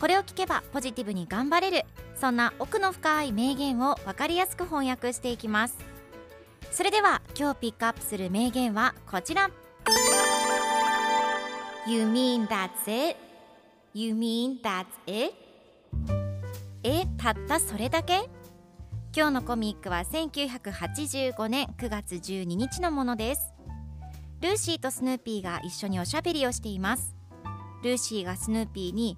これを聞けばポジティブに頑張れる。そんな奥の深い名言を分かりやすく翻訳していきます。それでは今日ピックアップする名言はこちら。You mean that's it? You mean that's it? えたったそれだけ？今日のコミックは1985年9月12日のものです。ルーシーとスヌーピーが一緒におしゃべりをしています。ルーシーがスヌーピーに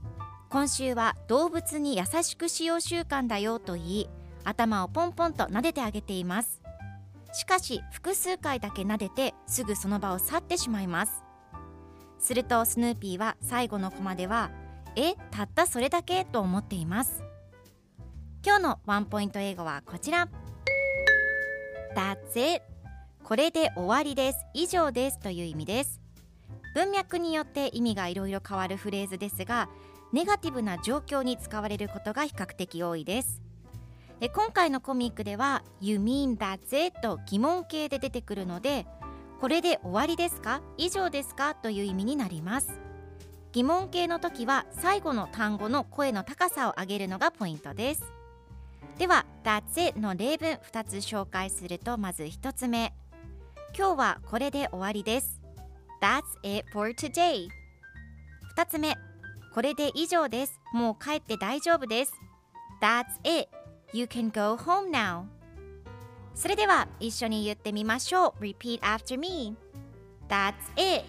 今週は動物に優しく使用習慣だよと言い頭をポンポンと撫でてあげています。しかし複数回だけ撫でてすぐその場を去ってしまいます。するとスヌーピーは最後のコマではえたったそれだけと思っています。今日のワンポイント英語はこちら。That's it. これで終わりです。以上ですという意味です。文脈によって意味がいろいろ変わるフレーズですがネガティブな状況に使われることが比較的多いです。え今回のコミックでは You mean that's it と疑問形で出てくるのでこれで終わりですか以上ですか？という意味になります。疑問形の時は最後の単語の声の高さを上げるのがポイントです。では That's it の例文2つ紹介するとまず1つ目今日はこれで終わりです That's it for today 2つ目。これで以上ですもう帰って大丈夫です That's it You can go home now それでは一緒に言ってみましょう Repeat after me That's it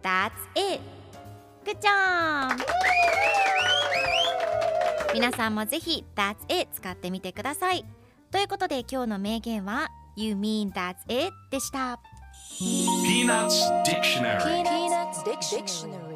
That's it Good job 皆さんもぜひ That's it 使ってみてくださいということで今日の名言は You mean that's it でした Peanuts Dictionary Peanuts Dictionary.